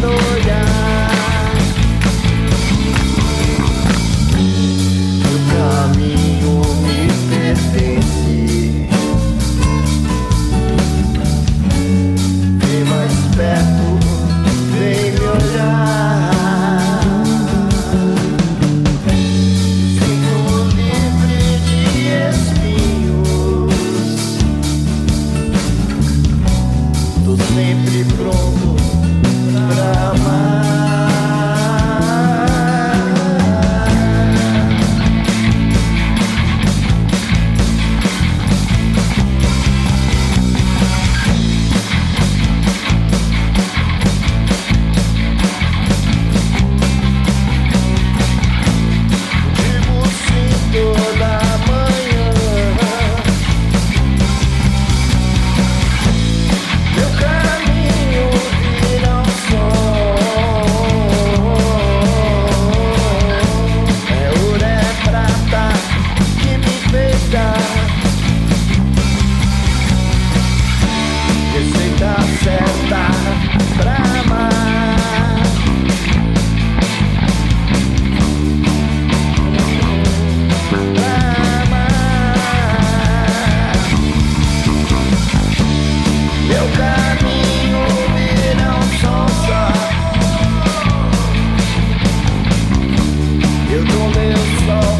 the world.